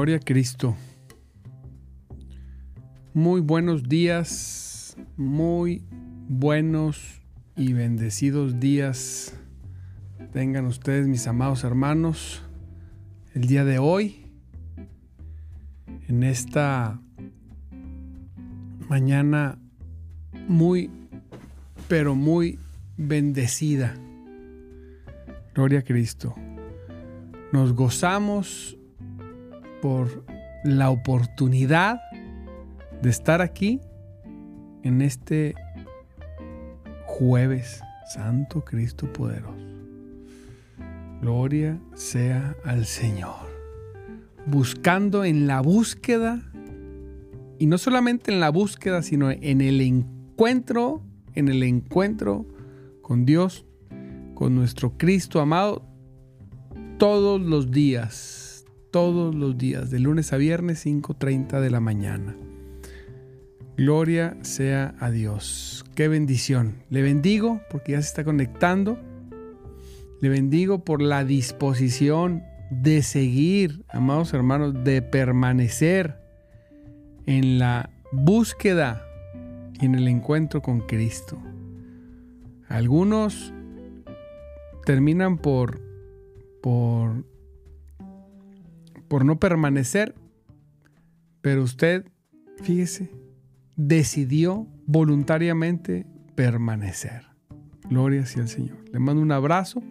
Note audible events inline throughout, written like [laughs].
Gloria a Cristo. Muy buenos días, muy buenos y bendecidos días tengan ustedes, mis amados hermanos, el día de hoy, en esta mañana muy, pero muy bendecida. Gloria a Cristo. Nos gozamos por la oportunidad de estar aquí en este jueves Santo Cristo poderoso. Gloria sea al Señor. Buscando en la búsqueda, y no solamente en la búsqueda, sino en el encuentro, en el encuentro con Dios, con nuestro Cristo amado, todos los días todos los días, de lunes a viernes 5.30 de la mañana. Gloria sea a Dios. Qué bendición. Le bendigo porque ya se está conectando. Le bendigo por la disposición de seguir, amados hermanos, de permanecer en la búsqueda y en el encuentro con Cristo. Algunos terminan por, por por no permanecer, pero usted, fíjese, decidió voluntariamente permanecer. Gloria sea al Señor. Le mando un abrazo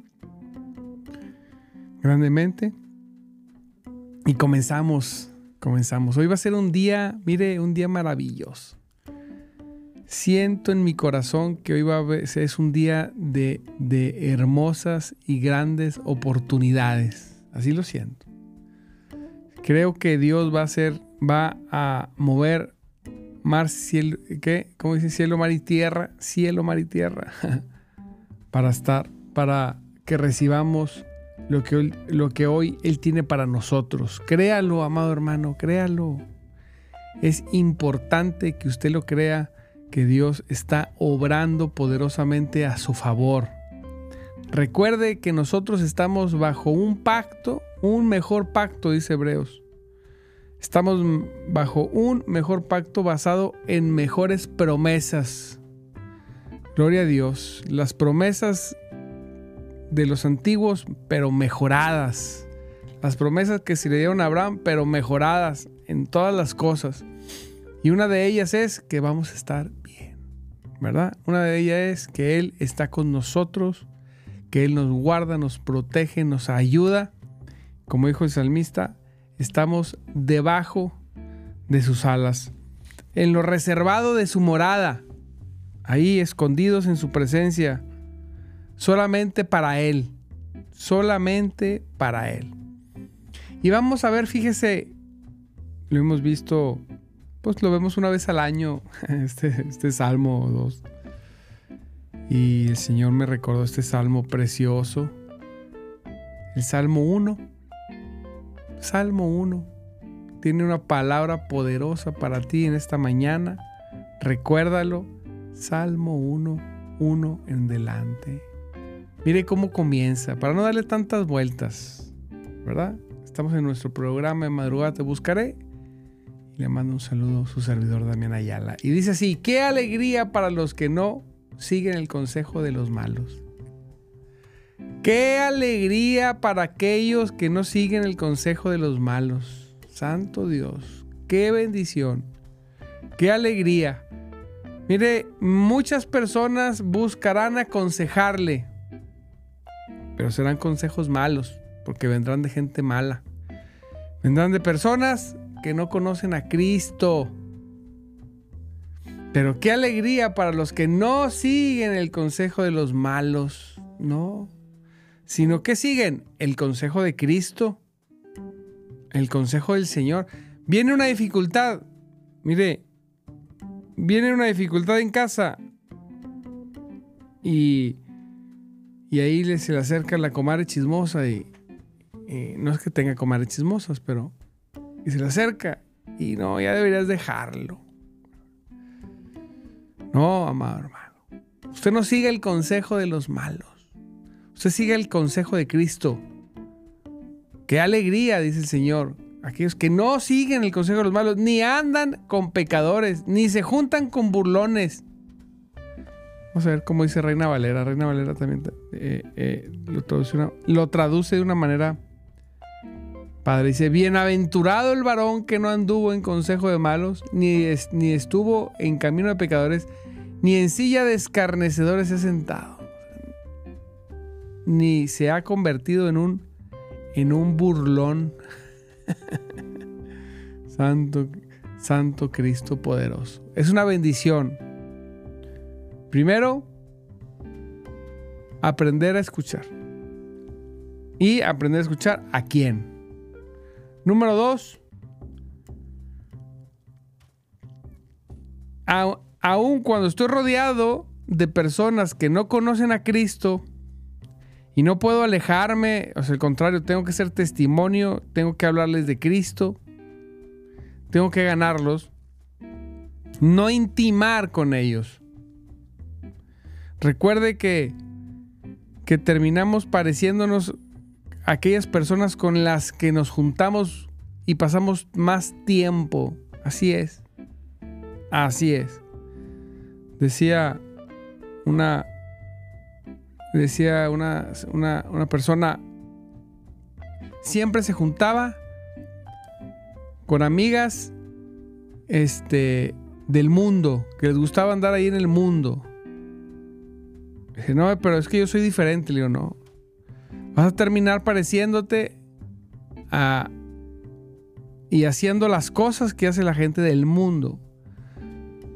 grandemente y comenzamos, comenzamos. Hoy va a ser un día, mire, un día maravilloso. Siento en mi corazón que hoy va a ser, es un día de, de hermosas y grandes oportunidades. Así lo siento. Creo que Dios va a hacer, va a mover mar, cielo, ¿qué? ¿Cómo dice? Cielo, mar y tierra, cielo, mar y tierra, [laughs] para estar, para que recibamos lo que, lo que hoy Él tiene para nosotros. Créalo, amado hermano, créalo. Es importante que usted lo crea, que Dios está obrando poderosamente a su favor. Recuerde que nosotros estamos bajo un pacto un mejor pacto, dice Hebreos. Estamos bajo un mejor pacto basado en mejores promesas. Gloria a Dios. Las promesas de los antiguos, pero mejoradas. Las promesas que se le dieron a Abraham, pero mejoradas en todas las cosas. Y una de ellas es que vamos a estar bien, ¿verdad? Una de ellas es que Él está con nosotros, que Él nos guarda, nos protege, nos ayuda. Como dijo el salmista, estamos debajo de sus alas, en lo reservado de su morada, ahí escondidos en su presencia, solamente para Él, solamente para Él. Y vamos a ver, fíjese, lo hemos visto, pues lo vemos una vez al año, [laughs] este, este salmo o dos. Y el Señor me recordó este salmo precioso, el Salmo 1. Salmo 1 tiene una palabra poderosa para ti en esta mañana. Recuérdalo, Salmo 1, 1 en delante. Mire cómo comienza, para no darle tantas vueltas, ¿verdad? Estamos en nuestro programa de madrugada Te Buscaré. Le mando un saludo a su servidor Damián Ayala. Y dice así, qué alegría para los que no siguen el consejo de los malos. Qué alegría para aquellos que no siguen el consejo de los malos. Santo Dios, qué bendición, qué alegría. Mire, muchas personas buscarán aconsejarle, pero serán consejos malos, porque vendrán de gente mala. Vendrán de personas que no conocen a Cristo. Pero qué alegría para los que no siguen el consejo de los malos, no, sino que siguen el consejo de Cristo, el consejo del Señor. Viene una dificultad, mire, viene una dificultad en casa y, y ahí se le acerca la comadre chismosa y, no es que tenga comadres chismosas, pero y se le acerca y no, ya deberías dejarlo. No, amado hermano. Usted no sigue el consejo de los malos. Usted sigue el consejo de Cristo. Qué alegría, dice el Señor. Aquellos que no siguen el consejo de los malos, ni andan con pecadores, ni se juntan con burlones. Vamos a ver cómo dice Reina Valera. Reina Valera también eh, eh, lo, traduce lo traduce de una manera Padre dice, bienaventurado el varón que no anduvo en consejo de malos, ni, ni estuvo en camino de pecadores, ni en silla de escarnecedores se ha sentado, ni se ha convertido en un, en un burlón. [laughs] santo, Santo Cristo poderoso. Es una bendición. Primero, aprender a escuchar. Y aprender a escuchar a quién. Número dos, aun cuando estoy rodeado de personas que no conocen a Cristo y no puedo alejarme, o sea, al contrario, tengo que ser testimonio, tengo que hablarles de Cristo, tengo que ganarlos, no intimar con ellos. Recuerde que, que terminamos pareciéndonos aquellas personas con las que nos juntamos y pasamos más tiempo. Así es. Así es. Decía una. Decía una, una, persona. Siempre se juntaba con amigas este, del mundo, que les gustaba andar ahí en el mundo. Dije, no, pero es que yo soy diferente, le digo, no. Vas a terminar pareciéndote a, y haciendo las cosas que hace la gente del mundo.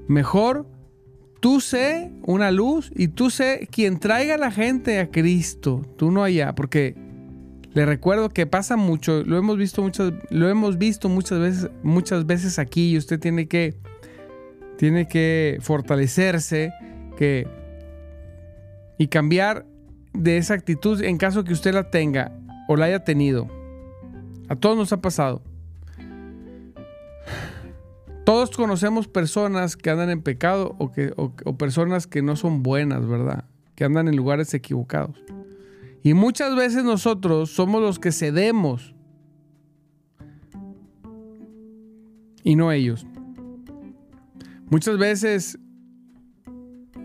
Mejor tú sé una luz y tú sé quien traiga a la gente a Cristo, tú no allá, porque le recuerdo que pasa mucho, lo hemos visto muchas, lo hemos visto muchas veces, muchas veces aquí y usted tiene que, tiene que fortalecerse, que y cambiar de esa actitud en caso que usted la tenga o la haya tenido. A todos nos ha pasado. Todos conocemos personas que andan en pecado o, que, o, personas que no son buenas, ¿verdad? Que andan en lugares equivocados. Y muchas veces nosotros somos los que cedemos y no ellos. Muchas veces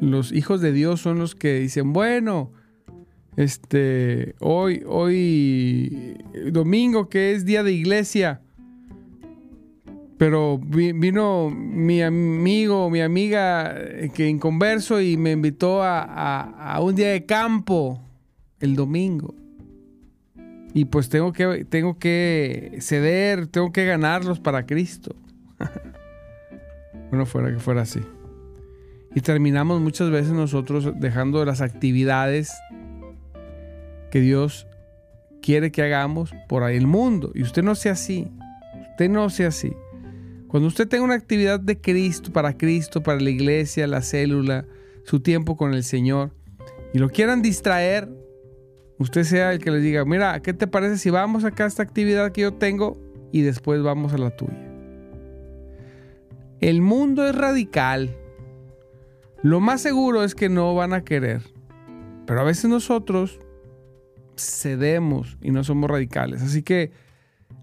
los hijos de Dios son los que dicen, bueno, este, hoy, hoy, domingo, que es día de iglesia, pero vino mi amigo, mi amiga eh, que en converso y me invitó a, un día de campo. el domingo. Y pues tengo que, tengo que ceder, tengo que ganarlos para Cristo. [laughs] bueno, fuera que fuera así. Y terminamos muchas veces nosotros dejando las actividades que Dios quiere que hagamos por ahí el mundo. Y usted no sea así. Usted no sea así. Cuando usted tenga una actividad de Cristo, para Cristo, para la iglesia, la célula, su tiempo con el Señor, y lo quieran distraer, usted sea el que les diga, mira, ¿qué te parece si vamos acá a esta actividad que yo tengo y después vamos a la tuya? El mundo es radical. Lo más seguro es que no van a querer. Pero a veces nosotros cedemos y no somos radicales. Así que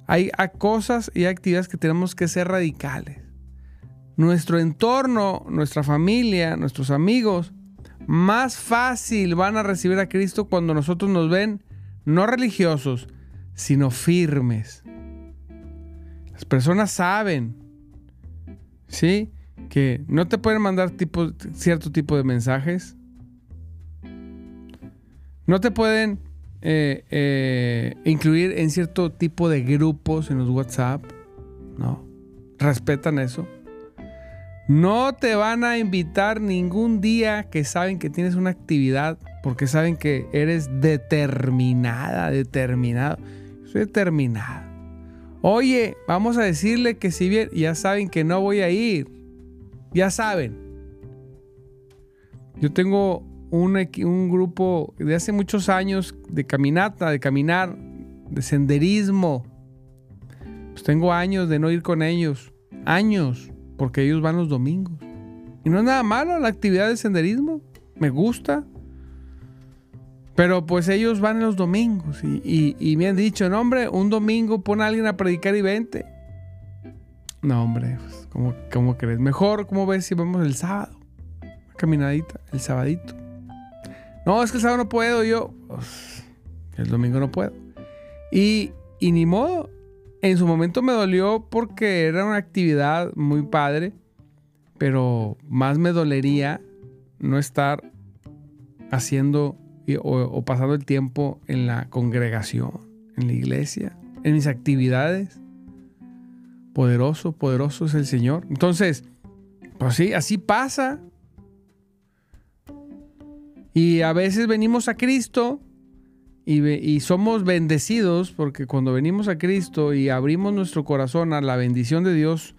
hay cosas y actividades que tenemos que ser radicales. Nuestro entorno, nuestra familia, nuestros amigos, más fácil van a recibir a Cristo cuando nosotros nos ven no religiosos, sino firmes. Las personas saben, ¿sí? Que no te pueden mandar tipo, cierto tipo de mensajes. No te pueden eh, eh, incluir en cierto tipo de grupos en los WhatsApp. No. Respetan eso. No te van a invitar ningún día que saben que tienes una actividad porque saben que eres determinada, determinado. Soy determinada. Oye, vamos a decirle que si bien ya saben que no voy a ir. Ya saben. Yo tengo un, un grupo de hace muchos años de caminata, de caminar, de senderismo. Pues tengo años de no ir con ellos. Años porque ellos van los domingos. Y no es nada malo la actividad de senderismo, me gusta. Pero pues ellos van los domingos y, me han dicho, no hombre, un domingo pon a alguien a predicar y vente. No hombre, pues, ¿cómo, ¿cómo, crees? Mejor, ¿cómo ves si vamos el sábado? Una caminadita, el sabadito. No, es que el sábado no puedo, yo, pues, el domingo no puedo. Y, y ni modo, en su momento me dolió porque era una actividad muy padre, pero más me dolería no estar haciendo o, pasando el tiempo en la congregación, en la iglesia, en mis actividades. Poderoso, poderoso es el Señor. Entonces, pues sí, así pasa. Y a veces venimos a Cristo y, somos bendecidos porque cuando venimos a Cristo y abrimos nuestro corazón a la bendición de Dios,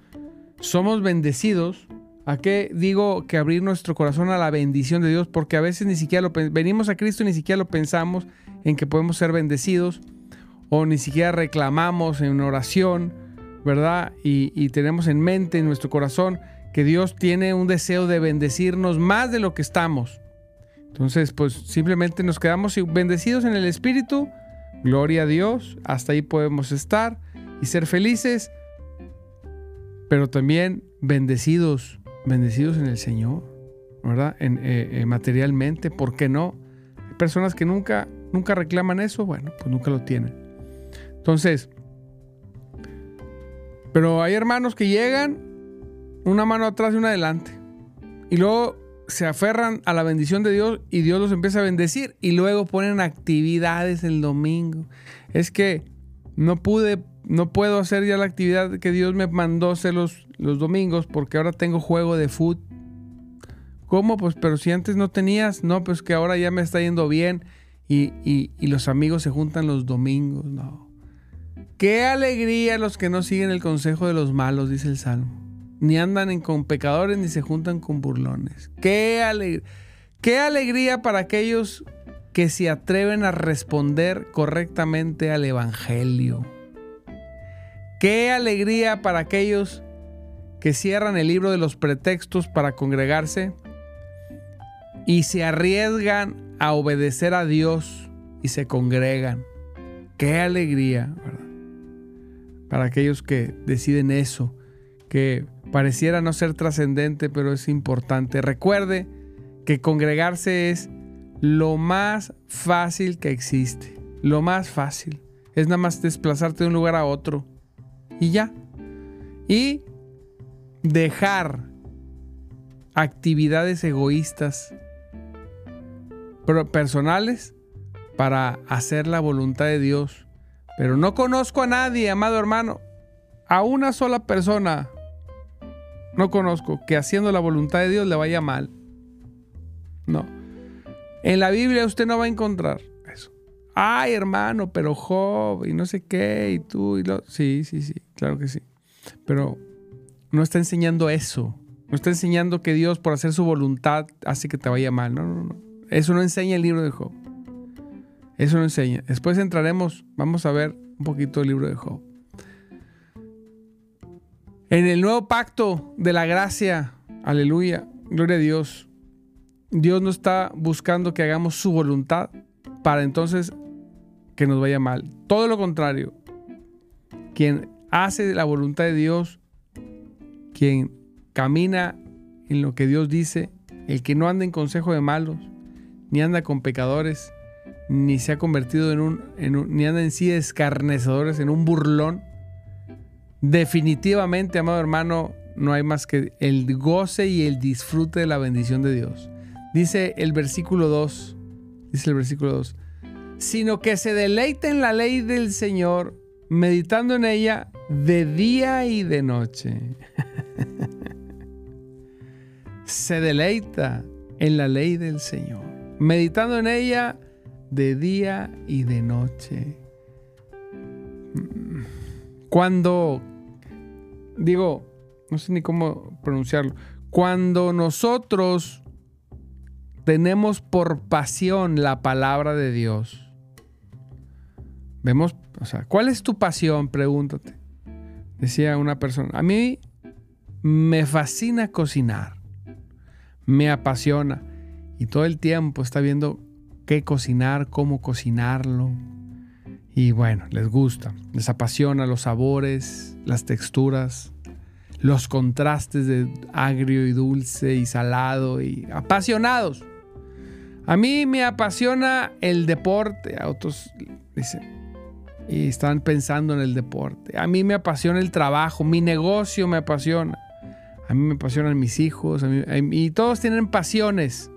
somos bendecidos. ¿A qué digo que abrir nuestro corazón a la bendición de Dios? Porque a veces ni siquiera lo venimos a Cristo y ni siquiera lo pensamos en que podemos ser bendecidos o ni siquiera reclamamos en oración, ¿verdad? Y, y tenemos en mente, en nuestro corazón, que Dios tiene un deseo de bendecirnos más de lo que estamos. Entonces, pues simplemente nos quedamos bendecidos en el Espíritu. Gloria a Dios. Hasta ahí podemos estar y ser felices. Pero también bendecidos, bendecidos en el Señor, ¿verdad? Eh, eh, materialmente, ¿por qué no? Hay personas que nunca, nunca reclaman eso, bueno, pues nunca lo tienen. Entonces, pero hay hermanos que llegan una mano atrás y una adelante. Y luego se aferran a la bendición de Dios y Dios los empieza a bendecir y luego ponen actividades el domingo. Es que no pude, no puedo hacer ya la actividad que Dios me mandó hacer los, los domingos porque ahora tengo juego de fútbol. ¿Cómo? Pues pero si antes no tenías, no, pues que ahora ya me está yendo bien y, y los amigos se juntan los domingos, no. Qué alegría los que no siguen el consejo de los malos, dice el Salmo ni andan con pecadores ni se juntan con burlones. Qué, qué alegría para aquellos que se atreven a responder correctamente al Evangelio. Qué alegría para aquellos que cierran el libro de los pretextos para congregarse y se arriesgan a obedecer a Dios y se congregan. Qué alegría, Para aquellos que deciden eso, que Pareciera no ser trascendente, pero es importante. Recuerde que congregarse es lo más fácil que existe. Lo más fácil. Es nada más desplazarte de un lugar a otro. Y ya. Y dejar actividades egoístas personales para hacer la voluntad de Dios. Pero no conozco a nadie, amado hermano, a una sola persona, no conozco que haciendo la voluntad de Dios le vaya mal. No. En la Biblia usted no va a encontrar eso. Ay, hermano, pero Job y no sé qué, y tú y lo. Sí, sí, sí, claro que sí. Pero no está enseñando eso. No está enseñando que Dios, por hacer su voluntad, hace que te vaya mal. No, no, no. Eso no enseña el libro de Job. Eso no enseña. Después entraremos, vamos a ver un poquito el libro de Job. En el nuevo pacto de la gracia, aleluya, gloria a Dios. Dios no está buscando que hagamos su voluntad para entonces que nos vaya mal. Todo lo contrario. Quien hace la voluntad de Dios, quien camina en lo que Dios dice, el que no anda en consejo de malos, ni anda con pecadores, ni se ha convertido en un, ni anda en sí escarnecedores, en un burlón. Definitivamente, amado hermano, no hay más que el goce y el disfrute de la bendición de Dios. Dice el versículo 2, dice el versículo 2, sino que [laughs] se deleita en la ley del Señor, meditando en ella de día y de noche. se deleita en la ley del Señor, meditando en ella de día y de noche. Cuando, digo, no sé ni cómo pronunciarlo, cuando nosotros tenemos por pasión la palabra de Dios, vemos, o sea, ¿cuál es tu pasión? Pregúntate. Decía una persona, a mí me fascina cocinar, me apasiona y todo el tiempo está viendo qué cocinar, cómo cocinarlo. Y bueno, les gusta, les apasiona los sabores, las texturas, los contrastes de agrio y dulce y salado y apasionados. A mí me apasiona el deporte, a otros dicen, y están pensando en el deporte. A mí me apasiona el trabajo, mi negocio me apasiona. A mí me apasionan mis hijos, y todos tienen pasiones.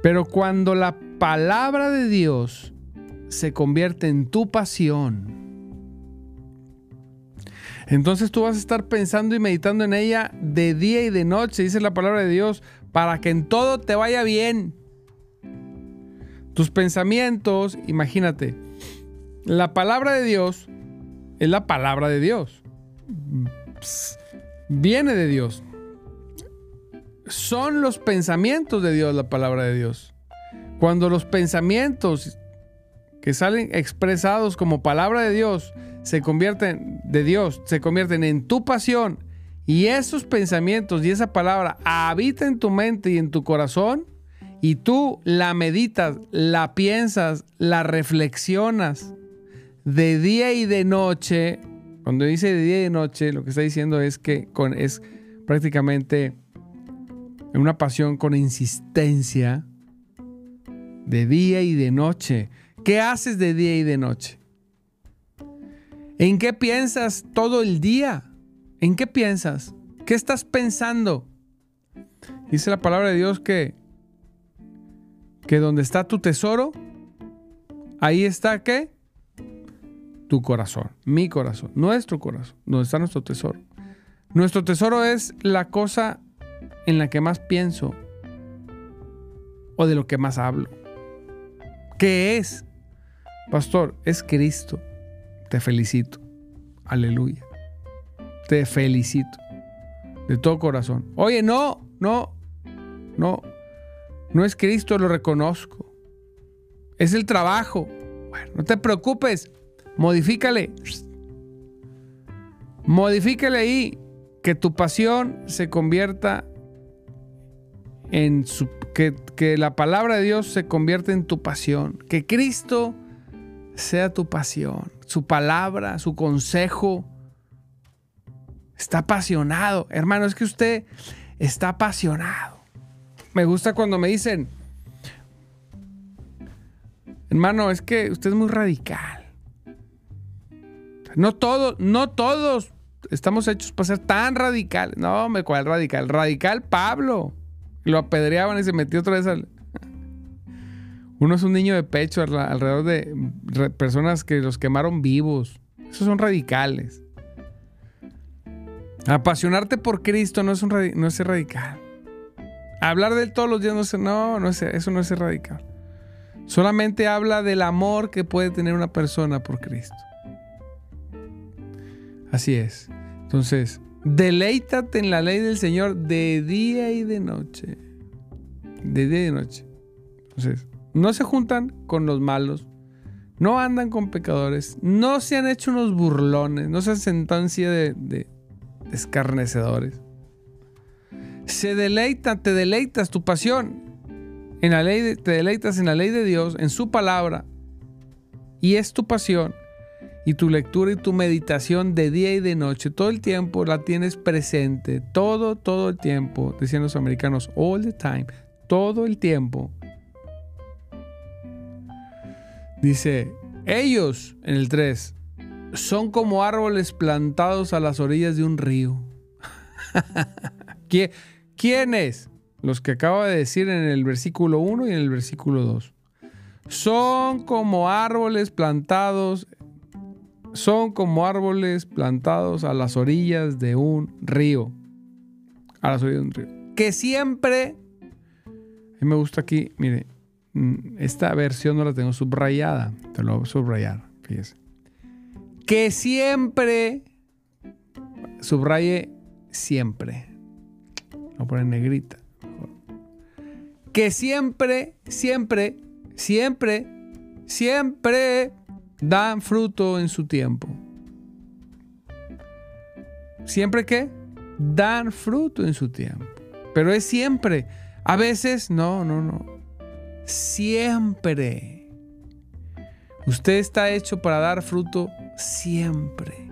Pero cuando la palabra de Dios se convierte en tu pasión, entonces tú vas a estar pensando y meditando en ella de día y de noche, dice la palabra de Dios, para que en todo te vaya bien. Tus pensamientos, imagínate, la palabra de Dios es la palabra de Dios. Viene de Dios son los pensamientos de Dios la palabra de Dios. Cuando los pensamientos que salen expresados como palabra de Dios se convierten de Dios, se convierten en tu pasión y esos pensamientos y esa palabra habita en tu mente y en tu corazón y tú la meditas, la piensas, la reflexionas de día y de noche. Cuando dice de día y de noche, lo que está diciendo es que con, es prácticamente en una pasión con insistencia de día y de noche. ¿Qué haces de día y de noche? ¿En qué piensas todo el día? ¿En qué piensas? ¿Qué estás pensando? Dice la palabra de Dios que que donde está tu tesoro, ahí está qué? Tu corazón, mi corazón, nuestro corazón, donde está nuestro tesoro. Nuestro tesoro es la cosa en la que más pienso o de lo que más hablo. ¿Qué es? Pastor, es Cristo. Te felicito. Aleluya. Te felicito. De todo corazón. Oye, no, no, no. No es Cristo, lo reconozco. Es el trabajo. Bueno, no te preocupes. Modifícale. Modifícale ahí. Que tu pasión se convierta en su, que, que la palabra de Dios se convierta en tu pasión, que Cristo sea tu pasión, su palabra, su consejo. Está apasionado. Hermano, es que usted está apasionado. Me gusta cuando me dicen, hermano, es que usted es muy radical. No todos, no todos estamos hechos para ser tan radicales. No, me cuál radical. Radical Pablo. Lo apedreaban y se metió otra vez al... Uno es un niño de pecho alrededor de personas que los quemaron vivos. Esos son radicales. Apasionarte por Cristo no es, un, no es radical. Hablar de él todos los días no, es, no, no es, eso no es radical. Solamente habla del amor que puede tener una persona por Cristo. Así es. Entonces, deleítate en la ley del Señor de día y de noche. De día y de noche. Entonces, no se juntan con los malos, no andan con pecadores, no se han hecho unos burlones, no se han sentado de, escarnecedores. Se deleitan, te deleitas tu pasión. En la ley te deleitas en la ley de Dios, en su palabra. Y es tu pasión. Y tu lectura y tu meditación de día y de noche, todo el tiempo la tienes presente. Todo, todo el tiempo. Decían los americanos, all the time. Todo el tiempo. Dice, ellos, en el 3, son como árboles plantados a las orillas de un río. [laughs] ¿Quiénes? Los que acaba de decir en el versículo 1 y en el versículo 2. Son como árboles plantados, son como árboles plantados a las orillas de un río. A las orillas de un río. Que siempre, me gusta aquí, mire, esta versión no la tengo subrayada. Te lo voy a subrayar. Fíjese. Que siempre. Subraye siempre. Lo pone en negrita. Que siempre, siempre, siempre, siempre dan fruto en su tiempo. ¿Siempre qué? Dan fruto en su tiempo. Pero es siempre. A veces, no, no, no siempre. Usted está hecho para dar fruto siempre.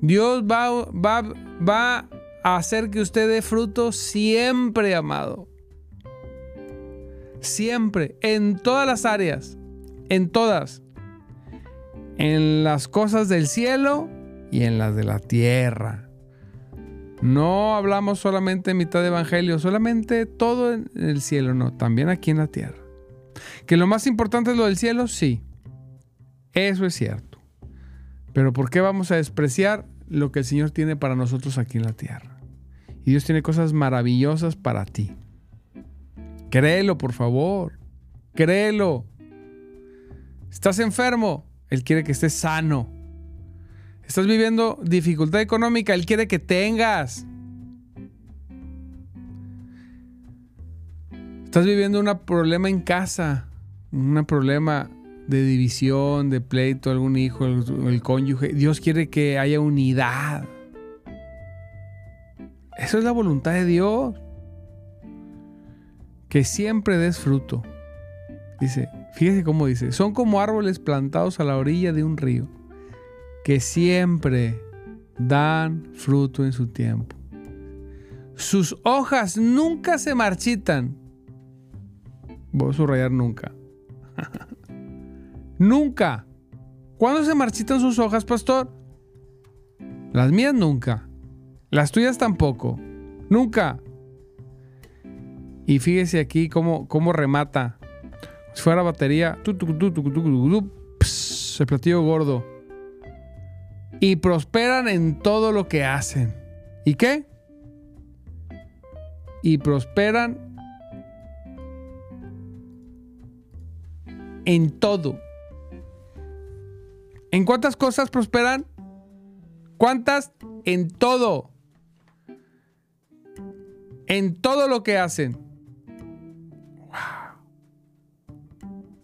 Dios va, va, va a hacer que usted dé fruto siempre, amado. Siempre, en todas las áreas, en todas. En las cosas del cielo y en las de la tierra. No hablamos solamente en mitad de evangelio, solamente todo en el cielo, no, también aquí en la tierra. ¿Que lo más importante es lo del cielo? Sí. Eso es cierto. Pero ¿por qué vamos a despreciar lo que el Señor tiene para nosotros aquí en la tierra? Y Dios tiene cosas maravillosas para ti. Créelo, por favor. Créelo. Estás enfermo. Él quiere que estés sano. Estás viviendo dificultad económica. Él quiere que tengas. Estás viviendo un problema en casa, un problema de división, de pleito, algún hijo, el, cónyuge. Dios quiere que haya unidad. Eso es la voluntad de Dios. Que siempre des fruto. Dice, fíjese cómo dice, son como árboles plantados a la orilla de un río, que siempre dan fruto en su tiempo. Sus hojas nunca se marchitan Voy a subrayar nunca. [laughs] nunca. ¿Cuándo se marchitan sus hojas, pastor? Las mías nunca. Las tuyas tampoco. Nunca. Y fíjese aquí cómo, cómo remata. Si fuera batería. El platillo gordo. Y prosperan en todo lo que hacen. ¿Y qué? Y prosperan en todo. ¿En cuántas cosas prosperan? ¿Cuántas? En todo. En todo lo que hacen.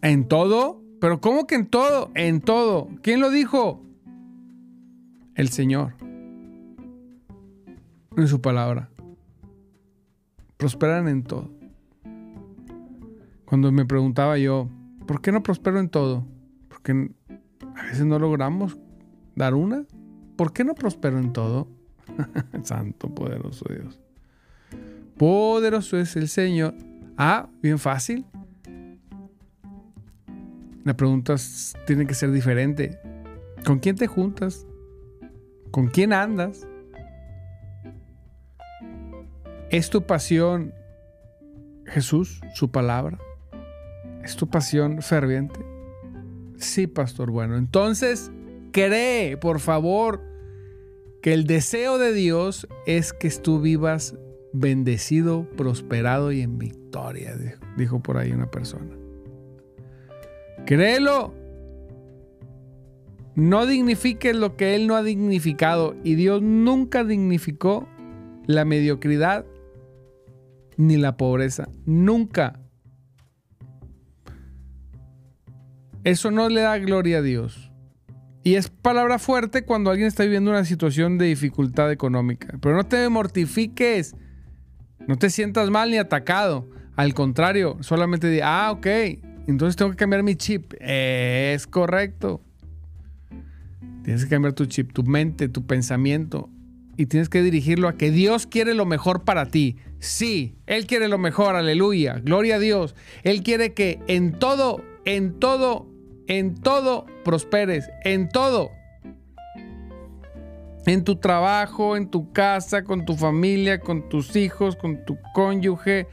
¿En todo? ¿Pero cómo que en todo? En todo. ¿Quién lo dijo? El Señor. En su palabra. Prosperan en todo. Cuando me preguntaba yo, ¿Por qué no prospero en todo? Porque a veces no logramos dar una. ¿Por qué no prospero en todo? [laughs] Santo, poderoso Dios. Poderoso es el Señor. Ah, bien fácil. La pregunta tiene que ser diferente. ¿Con quién te juntas? ¿Con quién andas? ¿Es tu pasión Jesús, su palabra? ¿Es tu pasión ferviente? Sí, pastor. Bueno, entonces cree, por favor, que el deseo de Dios es que tú vivas bendecido, prosperado y en victoria, dijo por ahí una persona. Créelo. No dignifiques lo que Él no ha dignificado. Y Dios nunca dignificó la mediocridad ni la pobreza. Nunca. Eso no le da gloria a Dios. Y es palabra fuerte cuando alguien está viviendo una situación de dificultad económica. Pero no te mortifiques. No te sientas mal ni atacado. Al contrario, solamente di, ah, ok, entonces tengo que cambiar mi chip. es correcto. Tienes que cambiar tu chip, tu mente, tu pensamiento. Y tienes que dirigirlo a que Dios quiere lo mejor para ti. Sí, Él quiere lo mejor, aleluya, gloria a Dios. Él quiere que en todo, en todo, en todo prosperes, en todo. En tu trabajo, en tu casa, con tu familia, con tus hijos, con tu cónyuge,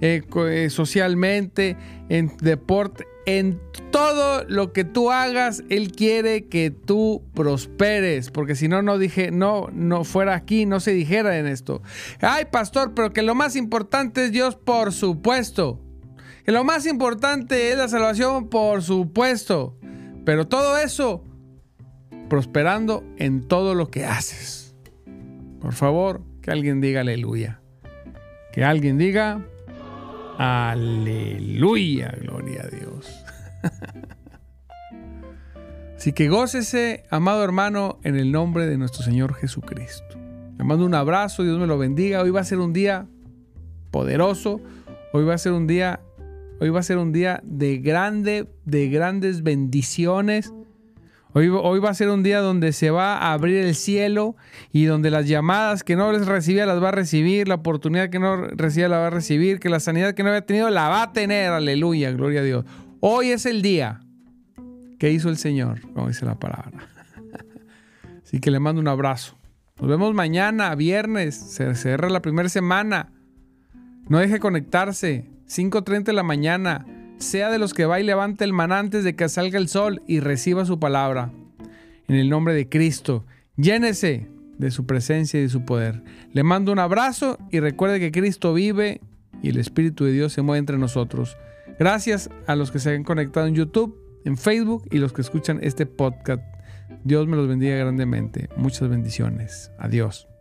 eh, eh, socialmente, en deporte, en todo lo que tú hagas, Él quiere que tú prosperes, porque si no, no dije, no, no fuera aquí, no se dijera en esto. Ay, pastor, pero que lo más importante es Dios, por supuesto. Que lo más importante es la salvación, por supuesto. Pero todo eso, prosperando en todo lo que haces. Por favor, que alguien diga aleluya. Que alguien diga Aleluya, gloria a Dios. [laughs] Así que gócese, amado hermano, en el nombre de nuestro Señor Jesucristo. Le mando un abrazo, Dios me lo bendiga. Hoy va a ser un día poderoso. Hoy va a ser un día, hoy va a ser un día de grande, de grandes bendiciones Hoy, va a ser un día donde se va a abrir el cielo y donde las llamadas que no les recibía las va a recibir, la oportunidad que no recibía la va a recibir, que la sanidad que no había tenido la va a tener. Aleluya, gloria a Dios. Hoy es el día que hizo el Señor, como dice la palabra. [laughs] Así que le mando un abrazo. Nos vemos mañana, viernes. Se cierra la primera semana. No deje conectarse. 5.30 de la mañana sea de los que va y levante el maná antes de que salga el sol y reciba su palabra. En el nombre de Cristo, llénese de su presencia y de su poder. Le mando un abrazo y recuerde que Cristo vive y el Espíritu de Dios se mueve entre nosotros. Gracias a los que se han conectado en YouTube, en Facebook y los que escuchan este podcast. Dios me los bendiga grandemente. Muchas bendiciones. Adiós.